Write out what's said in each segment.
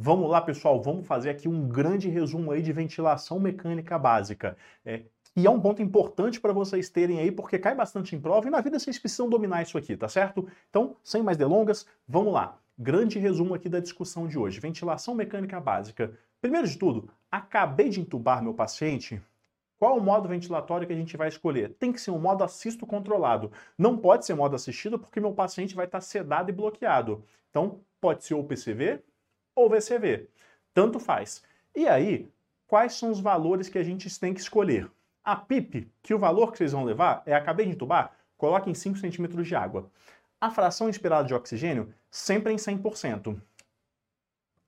Vamos lá, pessoal, vamos fazer aqui um grande resumo aí de ventilação mecânica básica. É, e é um ponto importante para vocês terem aí, porque cai bastante em prova e na vida vocês precisam dominar isso aqui, tá certo? Então, sem mais delongas, vamos lá. Grande resumo aqui da discussão de hoje. Ventilação mecânica básica. Primeiro de tudo, acabei de entubar meu paciente. Qual o modo ventilatório que a gente vai escolher? Tem que ser um modo assisto controlado. Não pode ser modo assistido porque meu paciente vai estar sedado e bloqueado. Então, pode ser o PCV ou VCV. Tanto faz. E aí, quais são os valores que a gente tem que escolher? A PIP, que o valor que vocês vão levar é acabei de entubar, coloque em 5 centímetros de água. A fração inspirada de oxigênio, sempre em 100%.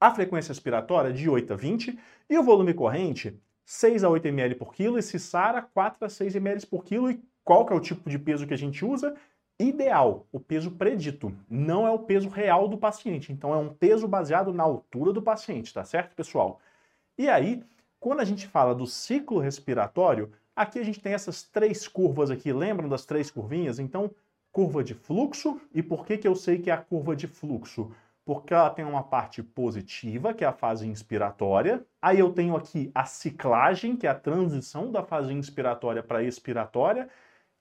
A frequência expiratória, de 8 a 20. E o volume corrente, 6 a 8 ml por quilo. E se SARA, 4 a 6 ml por quilo. E qual que é o tipo de peso que a gente usa? Ideal, o peso predito. Não é o peso real do paciente. Então, é um peso baseado na altura do paciente, tá certo, pessoal? E aí, quando a gente fala do ciclo respiratório, aqui a gente tem essas três curvas aqui. Lembram das três curvinhas? Então, curva de fluxo. E por que, que eu sei que é a curva de fluxo? Porque ela tem uma parte positiva, que é a fase inspiratória. Aí eu tenho aqui a ciclagem, que é a transição da fase inspiratória para expiratória,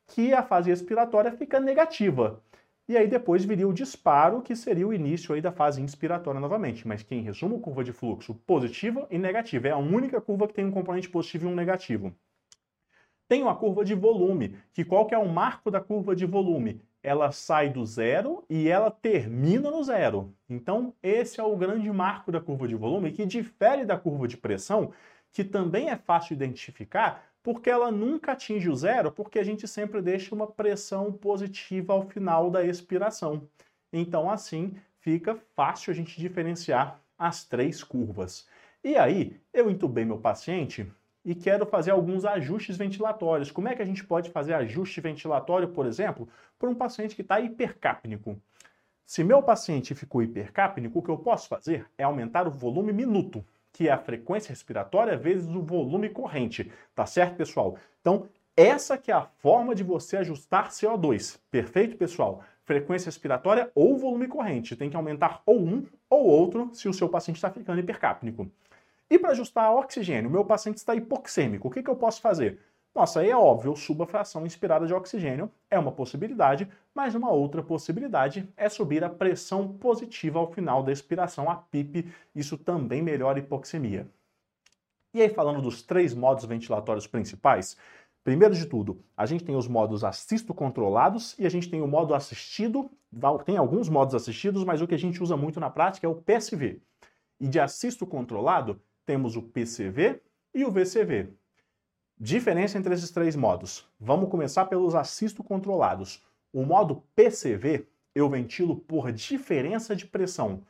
que a fase expiratória fica negativa. E aí depois viria o disparo, que seria o início aí da fase inspiratória novamente. Mas que, em resumo, curva de fluxo positiva e negativa. É a única curva que tem um componente positivo e um negativo. Tem uma curva de volume, que qual que é o marco da curva de volume? Ela sai do zero e ela termina no zero. Então, esse é o grande marco da curva de volume, que difere da curva de pressão, que também é fácil identificar, porque ela nunca atinge o zero, porque a gente sempre deixa uma pressão positiva ao final da expiração. Então, assim, fica fácil a gente diferenciar as três curvas. E aí, eu entubei meu paciente e quero fazer alguns ajustes ventilatórios. Como é que a gente pode fazer ajuste ventilatório, por exemplo, para um paciente que está hipercápnico? Se meu paciente ficou hipercápnico, o que eu posso fazer é aumentar o volume minuto, que é a frequência respiratória vezes o volume corrente. Tá certo, pessoal? Então, essa que é a forma de você ajustar CO2. Perfeito, pessoal? Frequência respiratória ou volume corrente. Tem que aumentar ou um ou outro se o seu paciente está ficando hipercápnico. E para ajustar oxigênio, meu paciente está hipoxêmico, o que, que eu posso fazer? Nossa, aí é óbvio, eu subo a fração inspirada de oxigênio, é uma possibilidade, mas uma outra possibilidade é subir a pressão positiva ao final da expiração, a PIP, isso também melhora a hipoxemia. E aí, falando dos três modos ventilatórios principais, primeiro de tudo, a gente tem os modos assisto controlados e a gente tem o modo assistido, tem alguns modos assistidos, mas o que a gente usa muito na prática é o PSV. E de assisto controlado, temos o PCV e o VCV. Diferença entre esses três modos. Vamos começar pelos assisto controlados. O modo PCV eu ventilo por diferença de pressão.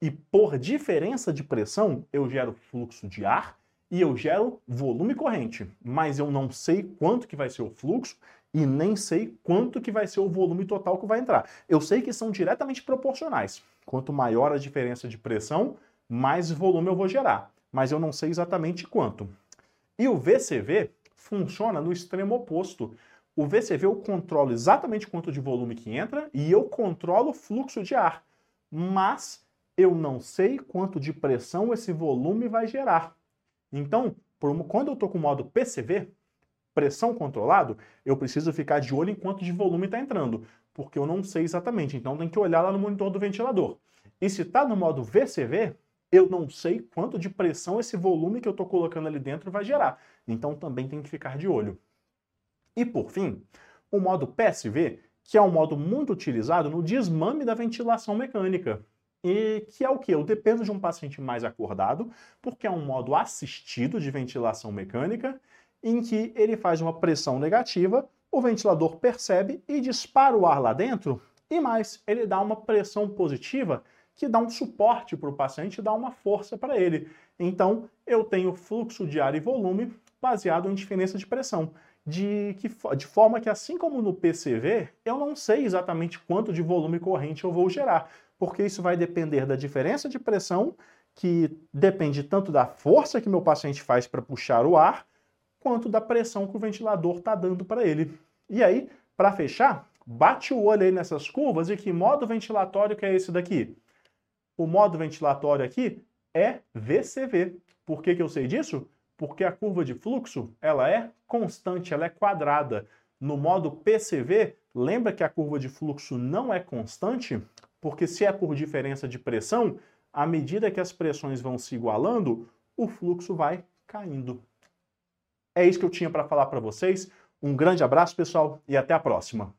E por diferença de pressão eu gero fluxo de ar e eu gero volume corrente. Mas eu não sei quanto que vai ser o fluxo e nem sei quanto que vai ser o volume total que vai entrar. Eu sei que são diretamente proporcionais. Quanto maior a diferença de pressão, mais volume eu vou gerar mas eu não sei exatamente quanto. E o VCV funciona no extremo oposto. O VCV eu controlo exatamente quanto de volume que entra e eu controlo o fluxo de ar, mas eu não sei quanto de pressão esse volume vai gerar. Então, quando eu estou com o modo PCV, pressão controlado, eu preciso ficar de olho em quanto de volume está entrando, porque eu não sei exatamente, então tem que olhar lá no monitor do ventilador. E se está no modo VCV, eu não sei quanto de pressão esse volume que eu estou colocando ali dentro vai gerar. Então também tem que ficar de olho. E por fim, o modo PSV, que é um modo muito utilizado no desmame da ventilação mecânica. E que é o que? Eu dependo de um paciente mais acordado, porque é um modo assistido de ventilação mecânica, em que ele faz uma pressão negativa, o ventilador percebe e dispara o ar lá dentro, e mais, ele dá uma pressão positiva que dá um suporte para o paciente, dá uma força para ele. Então, eu tenho fluxo de ar e volume baseado em diferença de pressão. De, que, de forma que, assim como no PCV, eu não sei exatamente quanto de volume corrente eu vou gerar, porque isso vai depender da diferença de pressão, que depende tanto da força que meu paciente faz para puxar o ar, quanto da pressão que o ventilador está dando para ele. E aí, para fechar, bate o olho aí nessas curvas e que modo ventilatório que é esse daqui? O modo ventilatório aqui é VCV. Por que, que eu sei disso? Porque a curva de fluxo ela é constante, ela é quadrada. No modo PCV, lembra que a curva de fluxo não é constante? Porque se é por diferença de pressão, à medida que as pressões vão se igualando, o fluxo vai caindo. É isso que eu tinha para falar para vocês. Um grande abraço, pessoal, e até a próxima.